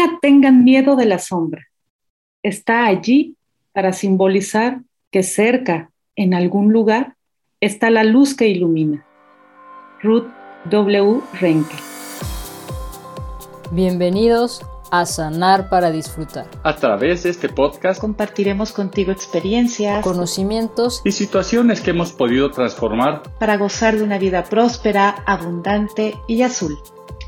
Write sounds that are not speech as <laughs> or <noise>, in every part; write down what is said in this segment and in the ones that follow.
Nunca tengan miedo de la sombra. Está allí para simbolizar que cerca, en algún lugar, está la luz que ilumina. Ruth W. Renke. Bienvenidos a Sanar para Disfrutar. A través de este podcast compartiremos contigo experiencias, conocimientos y situaciones que hemos podido transformar para gozar de una vida próspera, abundante y azul.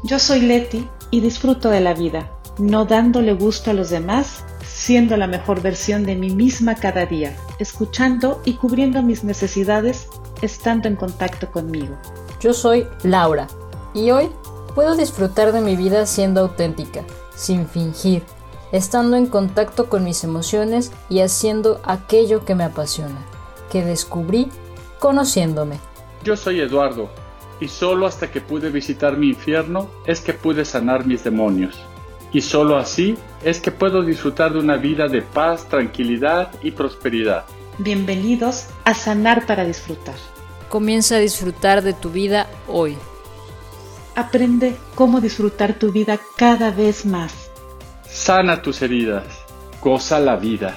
Yo soy Leti y disfruto de la vida, no dándole gusto a los demás, siendo la mejor versión de mí misma cada día, escuchando y cubriendo mis necesidades, estando en contacto conmigo. Yo soy Laura y hoy puedo disfrutar de mi vida siendo auténtica sin fingir, estando en contacto con mis emociones y haciendo aquello que me apasiona, que descubrí conociéndome. Yo soy Eduardo, y solo hasta que pude visitar mi infierno es que pude sanar mis demonios. Y solo así es que puedo disfrutar de una vida de paz, tranquilidad y prosperidad. Bienvenidos a Sanar para Disfrutar. Comienza a disfrutar de tu vida hoy. Aprende cómo disfrutar tu vida cada vez más. Sana tus heridas. Goza la vida.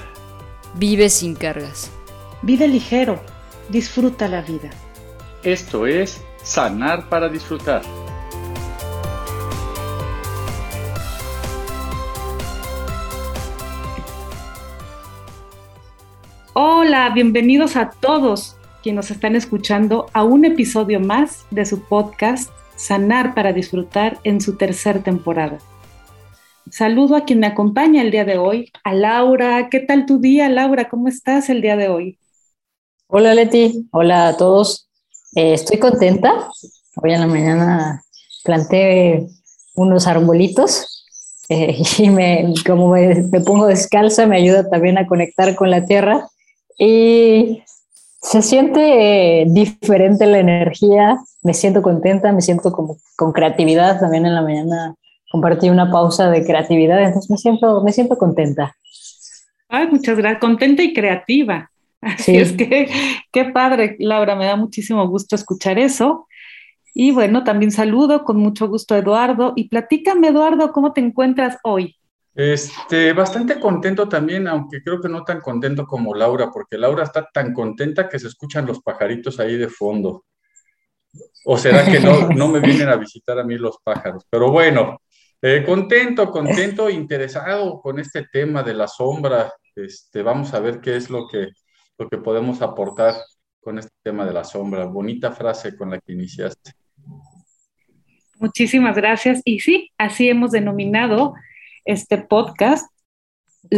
Vive sin cargas. Vive ligero. Disfruta la vida. Esto es Sanar para Disfrutar. Hola, bienvenidos a todos quienes nos están escuchando a un episodio más de su podcast Sanar para Disfrutar en su tercera temporada. Saludo a quien me acompaña el día de hoy, a Laura. ¿Qué tal tu día, Laura? ¿Cómo estás el día de hoy? Hola, Leti. Hola a todos. Eh, estoy contenta. Hoy en la mañana planté unos arbolitos eh, <laughs> y me, como me, me pongo descalza me ayuda también a conectar con la tierra y se siente eh, diferente la energía, me siento contenta, me siento como con creatividad. También en la mañana compartí una pausa de creatividad, entonces me siento, me siento contenta. Ay, muchas gracias, contenta y creativa. <laughs> Así es que qué padre, Laura, me da muchísimo gusto escuchar eso. Y bueno, también saludo con mucho gusto a Eduardo. Y platícame, Eduardo, ¿cómo te encuentras hoy? Este, bastante contento también, aunque creo que no tan contento como Laura, porque Laura está tan contenta que se escuchan los pajaritos ahí de fondo. ¿O será que no, <laughs> no me vienen a visitar a mí los pájaros? Pero bueno, eh, contento, contento, <laughs> interesado con este tema de la sombra. Este, vamos a ver qué es lo que, lo que podemos aportar con este tema de la sombra. Bonita frase con la que iniciaste. Muchísimas gracias. Y sí, así hemos denominado este podcast.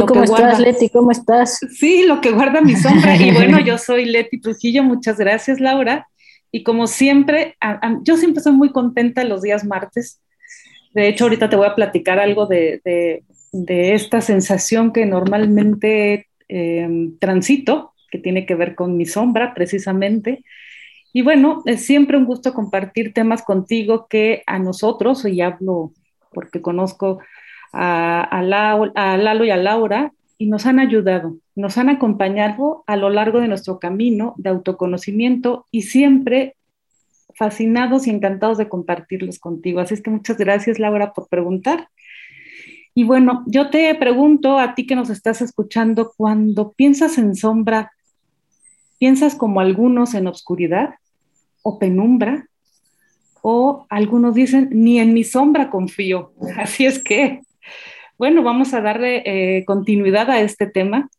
¿Cómo estás, Leti? ¿Cómo estás? Sí, lo que guarda mi sombra. Y <laughs> bueno, yo soy Leti Trujillo. Muchas gracias, Laura. Y como siempre, yo siempre soy muy contenta los días martes. De hecho, ahorita te voy a platicar algo de, de, esta sensación que normalmente em, transito, que tiene que ver con mi sombra, precisamente. Y bueno, es siempre un gusto compartir temas contigo que a nosotros, y hablo porque conozco a, Lalo y a Laura y nos han ayudado, nos han acompañado a lo largo de nuestro camino de autoconocimiento y siempre fascinados y encantados de compartirlos contigo. Así es que muchas gracias, Laura, por preguntar. Y bueno, yo te pregunto a ti que nos estás escuchando, cuando piensas en sombra, ¿piensas como algunos en obscuridad o penumbra? O algunos dicen, ni en mi sombra confío. <laughs> Así es que bueno, vamos a darle eh, continuidad a este tema.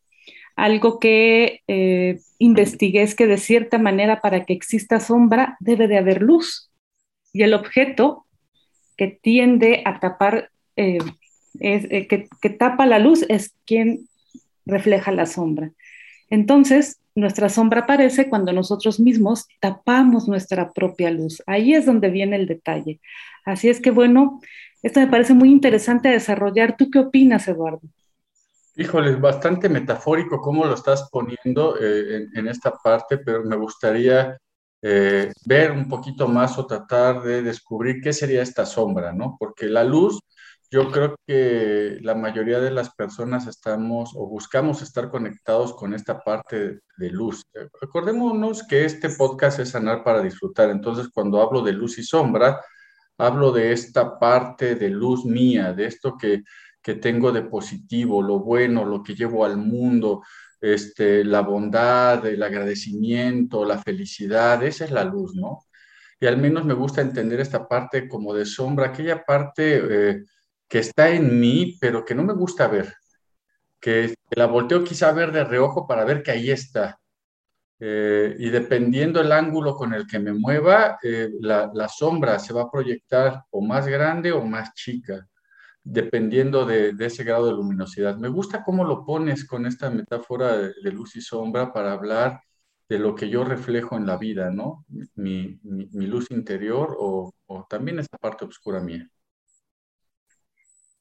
Algo que eh, investigué es que de cierta manera para que exista sombra debe de haber luz. Y el objeto que tiende a tapar, eh, que, que tapa la luz es quien refleja la sombra. Entonces, nuestra sombra aparece cuando nosotros mismos tapamos nuestra propia luz. Ahí es donde viene el detalle. Así es que, bueno, esto me parece muy interesante desarrollar. ¿Tú qué opinas, Eduardo? Híjole, bastante metafórico cómo lo estás poniendo eh, en, esta parte, pero me gustaría eh, ver un poquito más o tratar de descubrir qué sería esta sombra, ¿no? Porque la luz, yo creo que la mayoría de las personas estamos o buscamos estar conectados con esta parte de luz. Recordémonos que este podcast es sanar para disfrutar, entonces cuando hablo de luz y sombra, hablo de esta parte de luz mía, de esto que, que tengo de positivo, lo bueno, lo que llevo al mundo, este, la bondad, el agradecimiento, la felicidad, esa es la luz, ¿no? Y al menos me gusta entender esta parte como de sombra, aquella parte eh, que está en mí, pero que no me gusta ver, que, la volteo quizá a ver de reojo para ver que ahí está. Eh, y dependiendo el ángulo con el que me mueva, eh, la, sombra se va a proyectar o más grande o más chica dependiendo de, ese grado de luminosidad. Me gusta cómo lo pones con esta metáfora de, luz y sombra para hablar de lo que yo reflejo en la vida, ¿no? Mi, luz interior o, también esa parte oscura mía.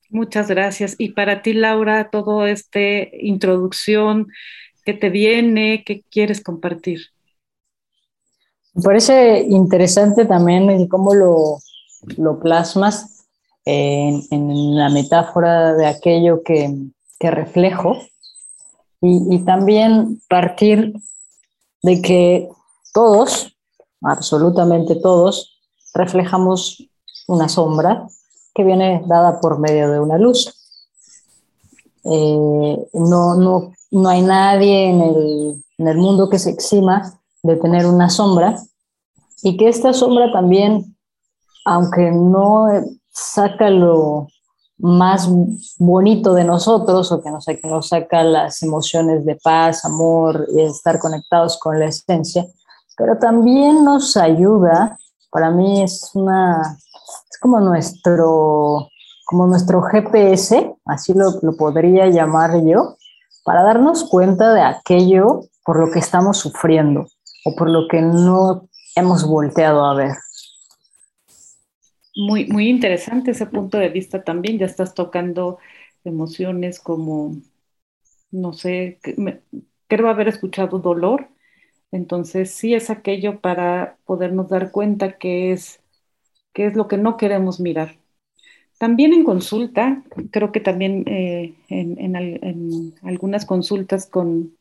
Muchas gracias. Y para ti, Laura, todo este introducción que te viene, que quieres compartir. Me parece interesante también cómo lo, lo plasmas en, la metáfora de aquello que, que reflejo y, y, también partir de que todos, absolutamente todos, reflejamos una sombra que viene dada por medio de una luz. Eh, no, no, no, hay nadie en el, en el mundo que se exima de tener una sombra y que esta sombra también, aunque no saca lo más bonito de nosotros o que nos, saca las emociones de paz, amor y estar conectados con la esencia, pero también nos ayuda, para mí es una, es como nuestro, como nuestro GPS, así lo, lo podría llamar yo, para darnos cuenta de aquello por lo que estamos sufriendo o por lo que no hemos volteado a ver muy, muy interesante ese punto de vista también. Ya estás tocando emociones como, no sé, creo haber escuchado dolor. Entonces, sí es aquello para podernos dar cuenta que es, qué es lo que no queremos mirar. También en consulta, creo que también eh, en, algunas consultas con,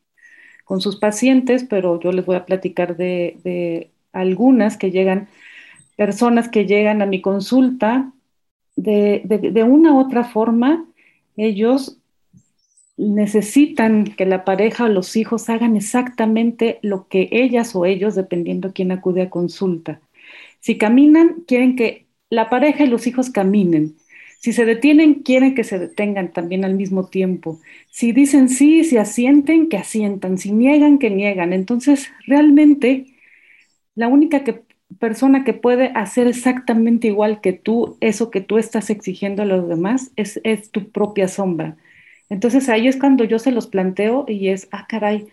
con, sus pacientes, pero yo les voy a platicar de, de algunas que llegan personas que llegan a mi consulta, de, una u otra forma, ellos necesitan que la pareja o los hijos hagan exactamente lo que ellas o ellos, dependiendo quién acude a consulta. Si caminan, quieren que la pareja y los hijos caminen. Si se detienen, quieren que se detengan también al mismo tiempo. Si dicen sí, si asienten, que asientan. Si niegan, que niegan. Entonces, realmente, la única persona que puede hacer exactamente igual que tú, eso que tú estás exigiendo a los demás, es, es tu propia sombra. Entonces ahí es cuando yo se los planteo y es, ah, caray.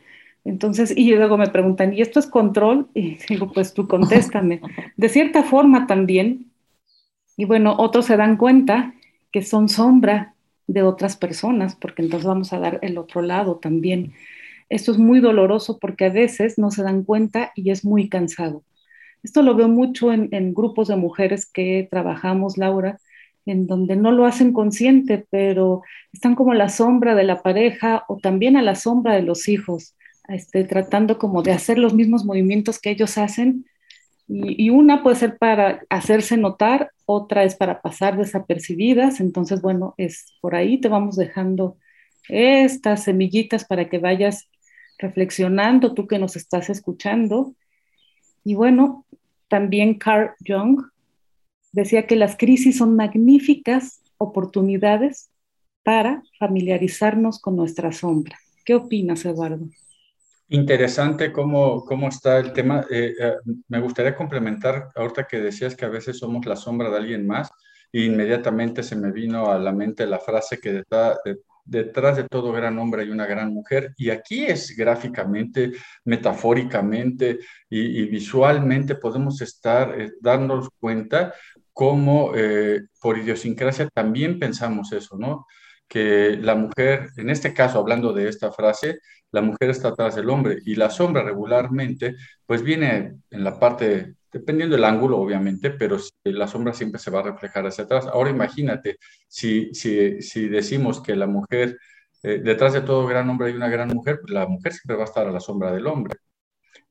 Entonces, y luego me preguntan, ¿y esto es control? Y digo, pues tú contéstame. De cierta forma también, y bueno, otros se dan cuenta que son sombra de otras personas, porque entonces vamos a dar el otro lado también. Esto es muy doloroso porque a veces no se dan cuenta y es muy cansado. Esto lo veo mucho en, grupos de mujeres que trabajamos, Laura, en donde no lo hacen consciente, pero están como a la sombra de la pareja o también a la sombra de los hijos, este, tratando como de hacer los mismos movimientos que ellos hacen. Y, una puede ser para hacerse notar, otra es para pasar desapercibidas. Entonces, bueno, es por ahí te vamos dejando estas semillitas para que vayas reflexionando, tú que nos estás escuchando. Y bueno, también Carl Jung decía que las crisis son magníficas oportunidades para familiarizarnos con nuestra sombra. ¿Qué opinas, Eduardo? Interesante cómo, cómo está el tema. Eh, eh, me gustaría complementar, ahorita que decías que a veces somos la sombra de alguien más, e inmediatamente se me vino a la mente la frase que está detrás de todo gran hombre hay una gran mujer. Y aquí es gráficamente, metafóricamente y, visualmente podemos estar, eh, darnos cuenta cómo eh, por idiosincrasia también pensamos eso, ¿no? Que la mujer, en este caso, hablando de esta frase, la mujer está atrás del hombre y la sombra regularmente, pues viene en la parte dependiendo del ángulo, obviamente, pero la sombra siempre se va a reflejar hacia atrás. Ahora imagínate, si, si, si decimos que la mujer, eh, detrás de todo gran hombre hay una gran mujer, pues la mujer siempre va a estar a la sombra del hombre.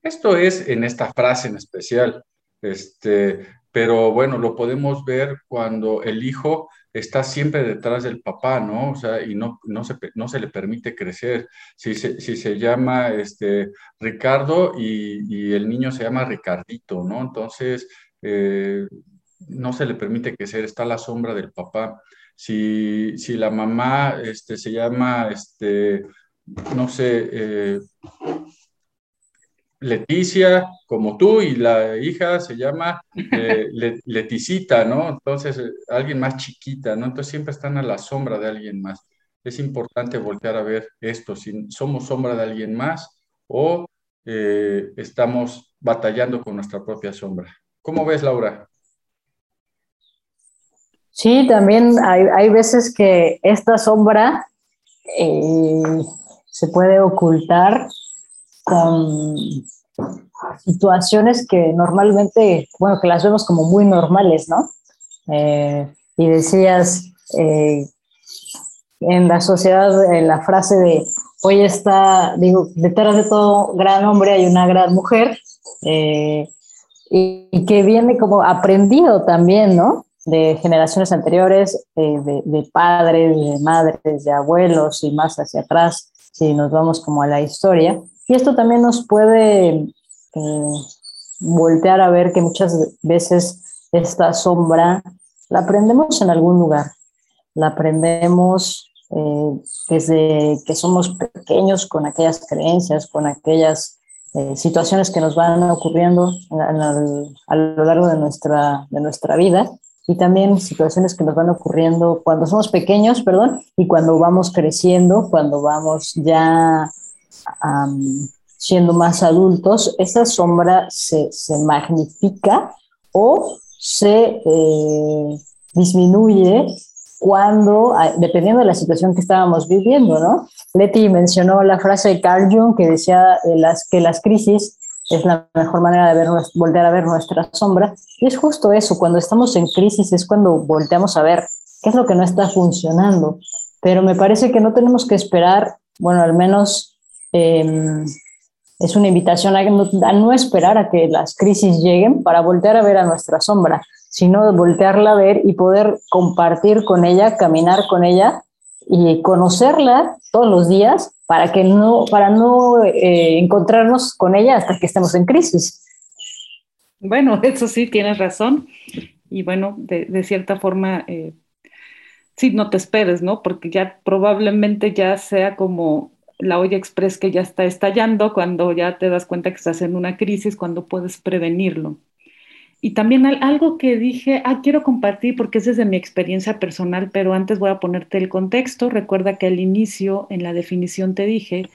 Esto es en esta frase en especial. Este, pero bueno, lo podemos ver cuando el hijo está siempre detrás del papá, ¿no? O sea, y no, no, se, no se le permite crecer. Si se, si se llama este, Ricardo y, el niño se llama Ricardito, ¿no? Entonces, eh, no se le permite crecer, está la sombra del papá. Si, si la mamá este, se llama, este, no sé, eh, Leticia, como tú, y la hija se llama eh, <laughs> Leticita, ¿no? Entonces, eh, alguien más chiquita, ¿no? Entonces siempre están a la sombra de alguien más. Es importante voltear a ver esto, si somos sombra de alguien más o eh, estamos batallando con nuestra propia sombra. ¿Cómo ves, Laura? Sí, también hay, hay veces que esta sombra se puede ocultar con situaciones que normalmente, bueno, que las vemos como muy normales, ¿no? Eh, y decías eh, en la sociedad, en la frase de hoy está, digo, detrás de todo gran hombre hay una gran mujer, eh, y, que viene como aprendido también, ¿no? De generaciones anteriores, de padres, de madres, de abuelos y más hacia atrás, si nos vamos como a la historia. Y esto también nos puede eh, voltear a ver que muchas veces esta sombra la aprendemos en algún lugar, la aprendemos eh, desde que somos pequeños con aquellas creencias, con aquellas eh, situaciones que nos van ocurriendo a, lo largo de nuestra, de nuestra vida. Y también situaciones que nos van ocurriendo cuando somos pequeños, perdón, y cuando vamos creciendo, cuando vamos ya siendo más adultos, esa sombra se, magnifica o se eh, disminuye cuando, ah, dependiendo de la situación que estábamos viviendo, ¿no? Leti mencionó la frase de Carl Jung que decía eh, las, que las crisis es la mejor manera de ver, volver a ver nuestra sombra. Y es justo eso, cuando estamos en crisis es cuando volteamos a ver qué es lo que no está funcionando. Pero me parece que no tenemos que esperar, bueno, al menos Em, es una invitación a no, esperar a que las crisis lleguen para voltear a ver a nuestra sombra, sino voltearla a ver y poder compartir con ella, caminar con ella y conocerla todos los días para que no para no eh, encontrarnos con ella hasta que estemos en crisis. Bueno, <laughs> eso sí, tienes razón. Y bueno, de, cierta forma, eh, sí, no te esperes, ¿no? Porque ya probablemente ya sea como la olla express que ya está estallando, cuando ya te das cuenta que estás en una crisis, cuando puedes prevenirlo. Y también algo que dije, ah, quiero compartir porque es desde mi experiencia personal, pero antes voy a ponerte el contexto. Recuerda que al inicio, en la definición, te dije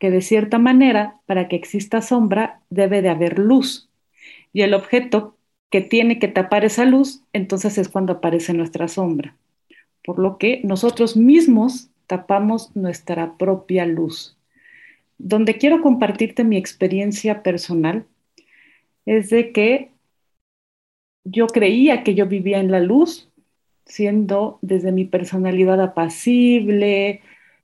que de cierta manera, para que exista sombra, debe de haber luz. Y el objeto que tiene que tapar esa luz, entonces es cuando aparece nuestra sombra. Por lo que nosotros mismos tapamos nuestra propia luz. Donde quiero compartirte mi experiencia personal es de que yo creía que yo vivía en la luz, siendo desde mi personalidad apacible,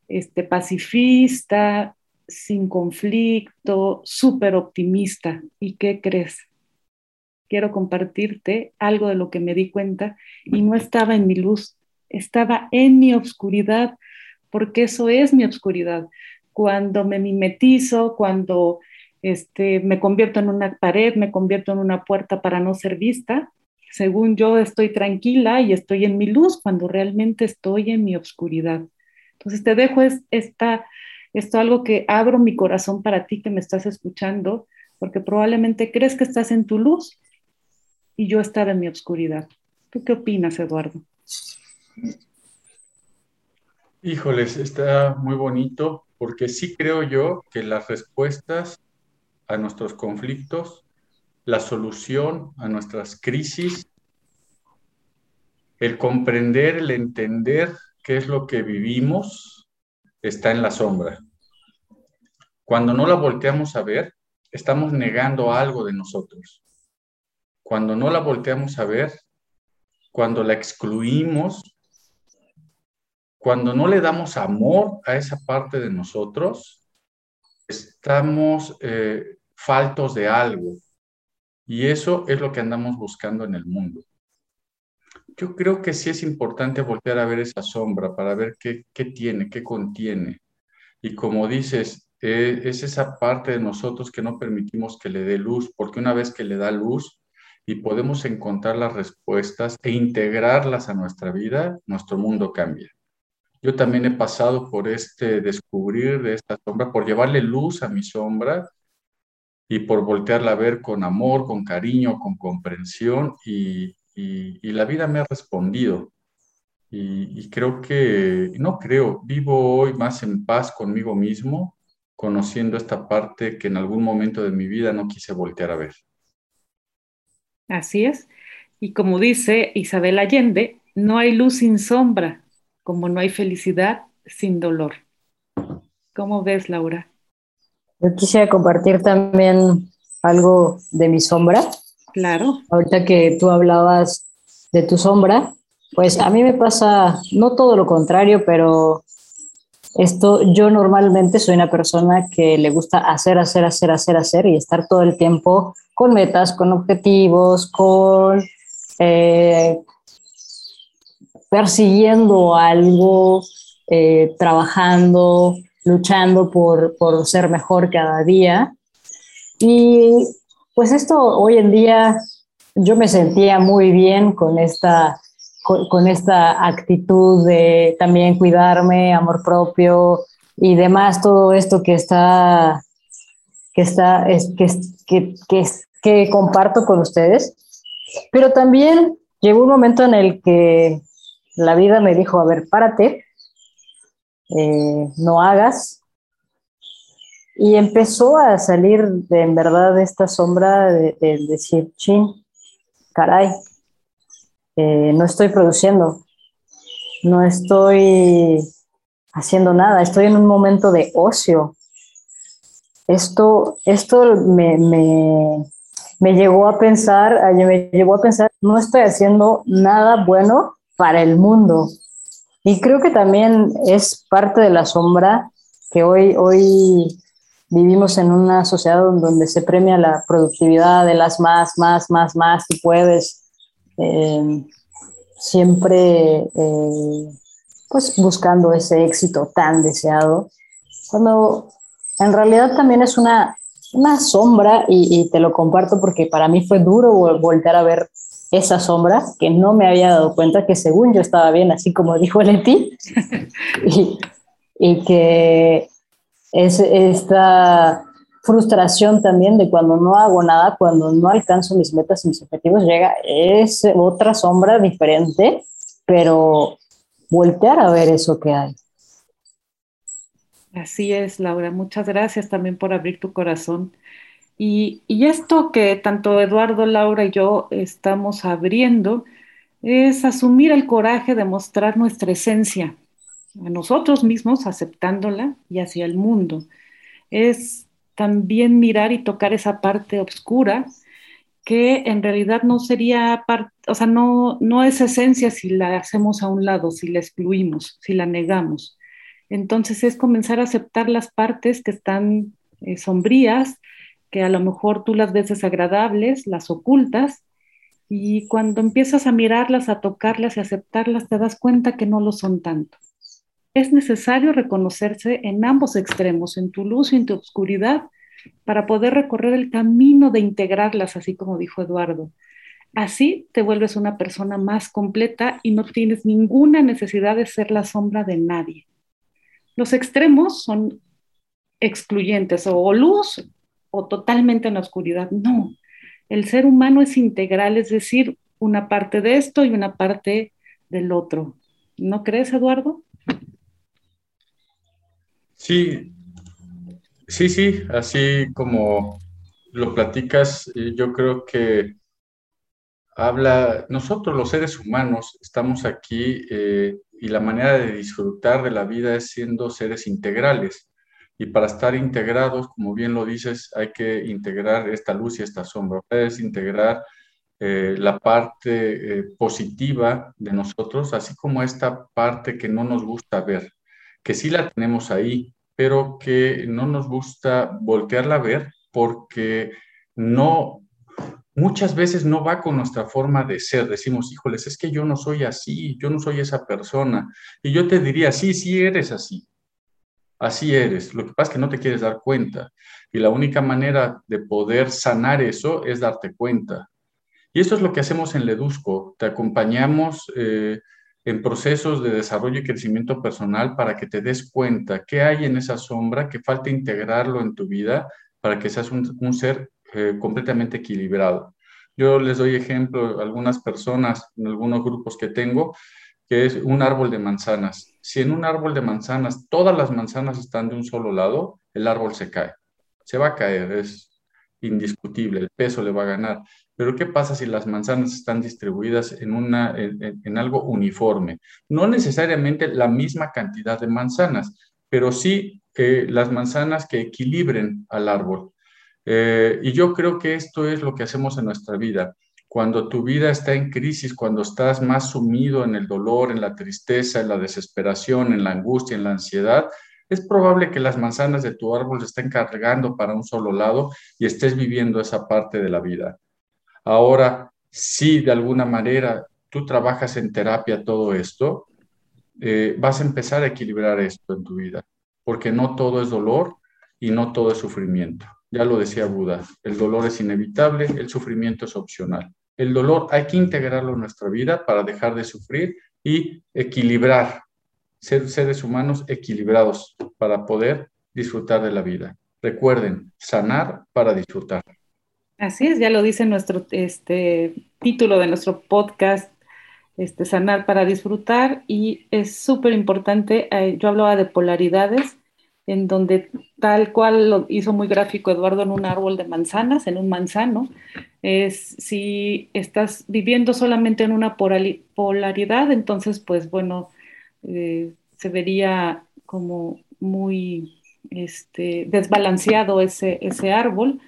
este, pacifista, sin conflicto, súper optimista. ¿Y qué crees? Quiero compartirte algo de lo que me di cuenta y no estaba en mi luz, estaba en mi oscuridad porque eso es mi obscuridad. Cuando me mimetizo, cuando este, me convierto en una pared, me convierto en una puerta para no ser vista, según yo estoy tranquila y estoy en mi luz cuando realmente estoy en mi obscuridad. Entonces te dejo es, esta, esto algo que abro mi corazón para ti que me estás escuchando, porque probablemente crees que estás en tu luz y yo estaba en mi obscuridad. ¿Tú qué opinas, Eduardo? Híjoles, está muy bonito porque sí creo yo que las respuestas a nuestros conflictos, la solución a nuestras crisis, el comprender, el entender qué es lo que vivimos, está en la sombra. Cuando no la volteamos a ver, estamos negando algo de nosotros. Cuando no la volteamos a ver, cuando la excluimos, cuando no le damos amor a esa parte de nosotros, estamos eh, faltos de algo. Y eso es lo que andamos buscando en el mundo. Yo creo que sí es importante voltear a ver esa sombra para ver qué, qué tiene, qué contiene. Y como dices, eh, es esa parte de nosotros que no permitimos que le dé luz, porque una vez que le da luz y podemos encontrar las respuestas e integrarlas a nuestra vida, nuestro mundo cambia. Yo también he pasado por este descubrir de esta sombra, por llevarle luz a mi sombra y por voltearla a ver con amor, con cariño, con comprensión y, la vida me ha respondido. Y, y, creo que, no creo, vivo hoy más en paz conmigo mismo, conociendo esta parte que en algún momento de mi vida no quise voltear a ver. Así es. Y como dice Isabel Allende, no hay luz sin sombra, como no hay felicidad sin dolor. ¿Cómo ves, Laura? Yo quisiera compartir también algo de mi sombra. Claro. Ahorita que tú hablabas de tu sombra, pues a mí me pasa no todo lo contrario, pero esto yo normalmente soy una persona que le gusta hacer, hacer, hacer, hacer, hacer y estar todo el tiempo con metas, con objetivos, con eh, persiguiendo algo, eh, trabajando, luchando por, por ser mejor cada día. Y pues esto hoy en día yo me sentía muy bien con esta, con, esta actitud de también cuidarme, amor propio y demás, todo esto que está, que está, es, que, que, que, que comparto con ustedes. Pero también llegó un momento en el que la vida me dijo, a ver, párate, eh, no hagas, y empezó a salir de, en verdad esta sombra de, decir, chin, caray, eh, no estoy produciendo, no estoy haciendo nada, estoy en un momento de ocio. Esto, esto me, me, me llegó a pensar, me llevó a pensar, no estoy haciendo nada bueno para el mundo. Y creo que también es parte de la sombra que hoy, hoy vivimos en una sociedad donde se premia la productividad de las más, más, más, más, si puedes, eh, siempre eh, pues buscando ese éxito tan deseado, cuando en realidad también es una, una sombra y, y, te lo comparto porque para mí fue duro volver a ver esa sombra que no me había dado cuenta que según yo estaba bien, así como dijo Leti, <laughs> y, y que es esta frustración también de cuando no hago nada, cuando no alcanzo mis metas y mis objetivos, llega, es otra sombra diferente, pero voltear a ver eso que hay. Así es, Laura. Muchas gracias también por abrir tu corazón. Y, esto que tanto Eduardo, Laura y yo estamos abriendo es asumir el coraje de mostrar nuestra esencia, a nosotros mismos, aceptándola y hacia el mundo. Es también mirar y tocar esa parte oscura que en realidad no sería parte, o sea, no, no es esencia si la hacemos a un lado, si la excluimos, si la negamos. Entonces es comenzar a aceptar las partes que están eh, sombrías, que a lo mejor tú las ves desagradables, las ocultas, y cuando empiezas a mirarlas, a tocarlas y aceptarlas, te das cuenta que no lo son tanto es necesario reconocerse en ambos extremos, en tu luz y en tu oscuridad, para poder recorrer el camino de integrarlas, así como dijo Eduardo. Así te vuelves una persona más completa y no tienes ninguna necesidad de ser la sombra de nadie. Los extremos son excluyentes, o luz o totalmente en la oscuridad. No, el ser humano es integral, es decir, una parte de esto y una parte del otro. ¿No crees, Eduardo? Sí, sí, sí, así como lo platicas, eh, yo creo que habla, nosotros los seres humanos estamos aquí eh, y la manera de disfrutar de la vida es siendo seres integrales. Y para estar integrados, como bien lo dices, hay que integrar esta luz y esta sombra, es integrar eh, la parte positiva de nosotros, así como esta parte que no nos gusta ver, que sí la tenemos ahí, pero que no nos gusta voltearla a ver porque no, muchas veces no va con nuestra forma de ser. Decimos, híjoles, es que yo no soy así, yo no soy esa persona. Y yo te diría, sí, sí eres así. Así eres. Lo que pasa es que no te quieres dar cuenta. Y la única manera de poder sanar eso es darte cuenta. Y eso es lo que hacemos en Ledusco. Te acompañamos eh, en procesos de desarrollo y crecimiento personal para que te des cuenta qué hay en esa sombra, que falta integrarlo en tu vida para que seas un, ser eh, completamente equilibrado. Yo les doy ejemplo algunas personas en algunos grupos que tengo, es un árbol de manzanas. Si en un árbol de manzanas todas las manzanas están de un solo lado, el árbol se cae. Se va a caer, es indiscutible, el peso le va a ganar. Pero ¿qué pasa si las manzanas están distribuidas en, una, en, algo uniforme? No necesariamente la misma cantidad de manzanas, pero sí que las manzanas que equilibren al árbol. Eh, y yo creo que esto es lo que hacemos en nuestra vida. Cuando tu vida está en crisis, cuando estás más sumido en el dolor, en la tristeza, en la desesperación, en la angustia, en la ansiedad, es probable que las manzanas de tu árbol estén cargando para un solo lado y estés viviendo esa parte de la vida. Ahora, si de alguna manera tú trabajas en terapia todo esto, eh, vas a empezar a equilibrar esto en tu vida, porque no todo es dolor y no todo es sufrimiento. Ya lo decía Buda, el dolor es inevitable, el sufrimiento es opcional. El dolor hay que integrarlo en nuestra vida para dejar de sufrir y equilibrar, ser seres humanos equilibrados para poder disfrutar de la vida. Recuerden, sanar para disfrutar. Así es, ya lo dice nuestro este, título de nuestro podcast, este, Sanar para Disfrutar, y es súper importante, eh, yo hablaba de polaridades, en donde tal cual lo hizo muy gráfico Eduardo en un árbol de manzanas, en un manzano, es si estás viviendo solamente en una polaridad, entonces pues bueno, eh, se vería como muy este, desbalanceado ese, ese árbol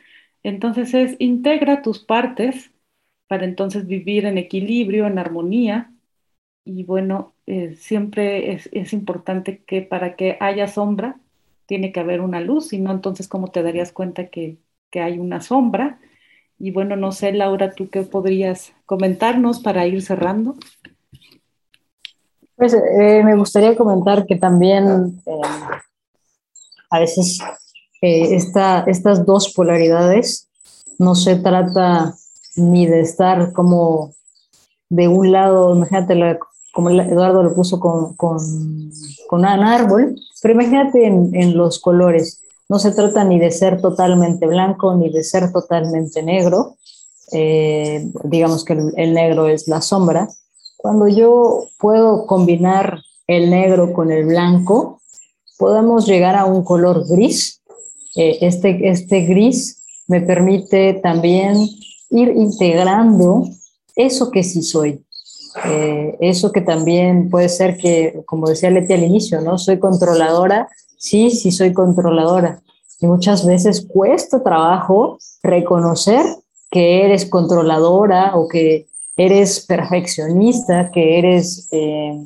entonces es integra tus partes para entonces vivir en equilibrio, en armonía. Y bueno, eh, siempre es, importante que para que haya sombra, tiene que haber una luz, si no, entonces, ¿cómo te darías cuenta que, hay una sombra? Y bueno, no sé, Laura, ¿tú qué podrías comentarnos para ir cerrando? Pues eh, me gustaría comentar que también eh, a veces estas dos polaridades no se trata ni de estar como de un lado, imagínate como Eduardo lo puso con, un árbol, pero imagínate en, los colores, no se trata ni de ser totalmente blanco ni de ser totalmente negro, eh, digamos que el, negro es la sombra. Cuando yo puedo combinar el negro con el blanco, podemos llegar a un color gris eh, este, este gris me permite también ir integrando eso que sí soy. Eh, eso que también puede ser que, como decía Leti al inicio, ¿no? Soy controladora, sí, sí soy controladora. Y muchas veces cuesta trabajo reconocer que eres controladora o que eres perfeccionista, que eres eh,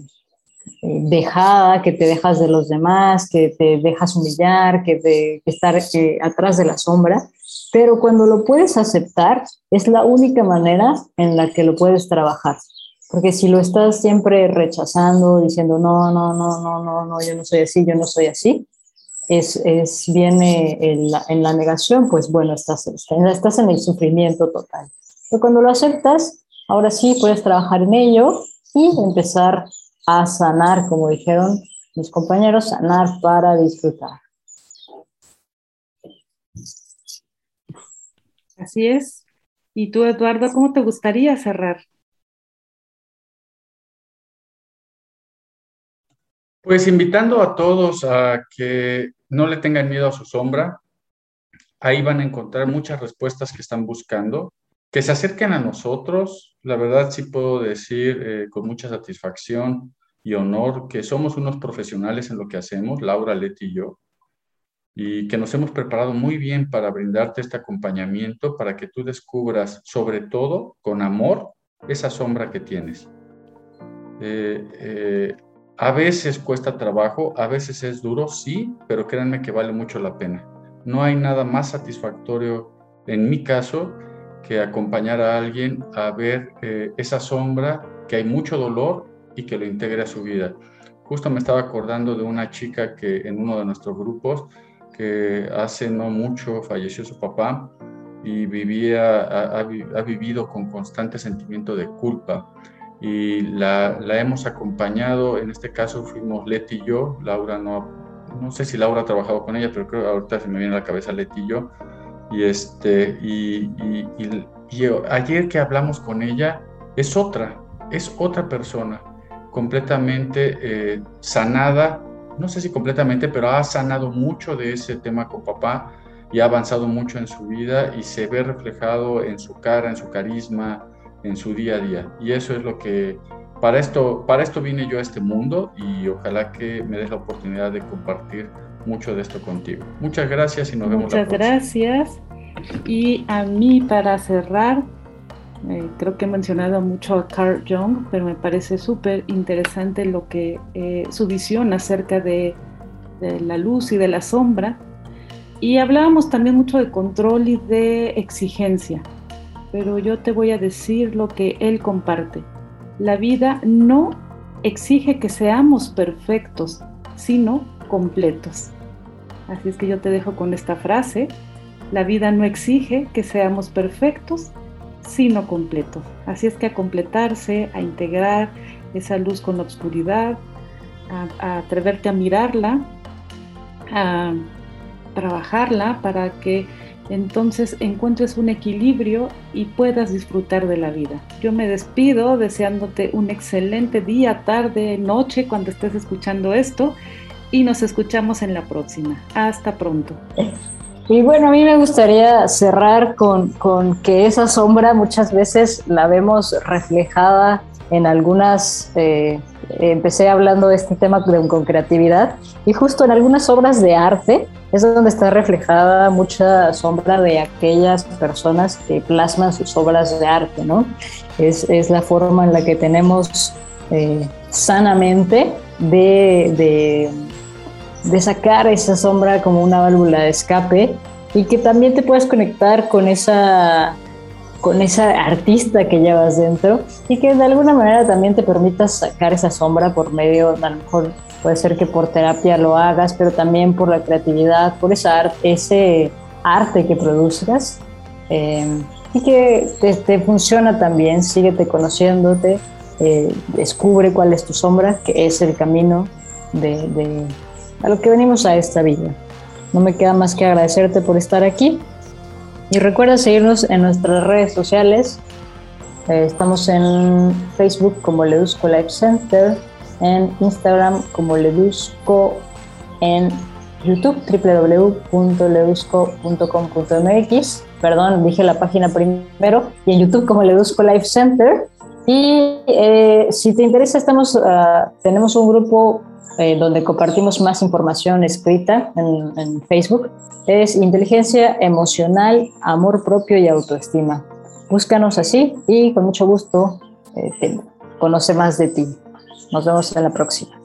dejada, que te dejas de los demás, que te dejas humillar, que, te, estar eh, atrás de la sombra, pero cuando lo puedes aceptar es la única manera en la que lo puedes trabajar. Porque si lo estás siempre rechazando, diciendo, no, no, no, no, no, no, yo no soy así, yo no soy así, es, es viene en la, en la, negación, pues bueno, estás, estás en el sufrimiento total. Pero cuando lo aceptas, ahora sí puedes trabajar en ello y empezar a sanar, como dijeron mis compañeros, sanar para disfrutar. Así es. ¿Y tú, Eduardo, cómo te gustaría cerrar? Pues invitando a todos a que no le tengan miedo a su sombra. Ahí van a encontrar muchas respuestas que están buscando, que se acerquen a nosotros. La verdad sí puedo decir eh, con mucha satisfacción y honor que somos unos profesionales en lo que hacemos, Laura, Leti y yo, y que nos hemos preparado muy bien para brindarte este acompañamiento para que tú descubras, sobre todo con amor, esa sombra que tienes. Eh, eh, a veces cuesta trabajo, a veces es duro, sí, pero créanme que vale mucho la pena. No hay nada más satisfactorio, en mi caso, que acompañar a alguien a ver eh, esa sombra, que hay mucho dolor y que lo integre a su vida. Justo me estaba acordando de una chica que en uno de nuestros grupos, que hace no mucho falleció su papá y vivía, ha, vivido con constante sentimiento de culpa y la, la, hemos acompañado, en este caso fuimos Leti y yo, Laura no, no sé si Laura ha trabajado con ella, pero creo que ahorita se me viene a la cabeza Leti y yo, y, este, y, y, ayer que hablamos con ella, es otra, es otra persona, completamente eh, sanada, no sé si completamente, pero ha sanado mucho de ese tema con papá y ha avanzado mucho en su vida y se ve reflejado en su cara, en su carisma, en su día a día. Y eso es lo que, para esto, para esto vine yo a este mundo y ojalá que me des la oportunidad de compartir mucho de esto contigo. Muchas gracias y nos vemos Muchas gracias. Y a mí para cerrar, eh, creo que he mencionado mucho a Carl Jung, pero me parece súper interesante lo que eh, su visión acerca de, de, la luz y de la sombra. Y hablábamos también mucho de control y de exigencia, pero yo te voy a decir lo que él comparte. La vida no exige que seamos perfectos, sino completos. Así es que yo te dejo con esta frase. La vida no exige que seamos perfectos, sino completos. Así es que a completarse, a integrar esa luz con la oscuridad, a, atreverte a mirarla, a trabajarla para que entonces encuentres un equilibrio y puedas disfrutar de la vida. Yo me despido deseándote un excelente día, tarde, noche cuando estés escuchando esto y nos escuchamos en la próxima. Hasta pronto. Y bueno, a mí me gustaría cerrar con, que esa sombra muchas veces la vemos reflejada en algunas, eh, empecé hablando de este tema con, creatividad, y justo en algunas obras de arte es donde está reflejada mucha sombra de aquellas personas que plasman sus obras de arte, ¿no? Es, la forma en la que tenemos eh, sanamente de de sacar esa sombra como una válvula de escape y que también te puedas conectar con esa con esa artista que llevas dentro y que de alguna manera también te permitas sacar esa sombra por medio, a lo mejor puede ser que por terapia lo hagas, pero también por la creatividad, por esa ese arte que produzcas eh, y que te, funciona también, síguete conociéndote, eh, descubre cuál es tu sombra, que es el camino de a lo que venimos a esta vida. No me queda más que agradecerte por estar aquí y recuerda seguirnos en nuestras redes sociales. Eh, estamos en Facebook como Ledusco Life Center, en Instagram como Ledusco, en YouTube www.ledusco.com.mx. Perdón, dije la página primero. Y en YouTube como Ledusco Life Center. Y eh, si te interesa, estamos, ah, tenemos un grupo eh, donde compartimos más información escrita en, Facebook, es inteligencia emocional, amor propio y autoestima. Búscanos así y con mucho gusto eh, conoce más de ti. Nos vemos en la próxima.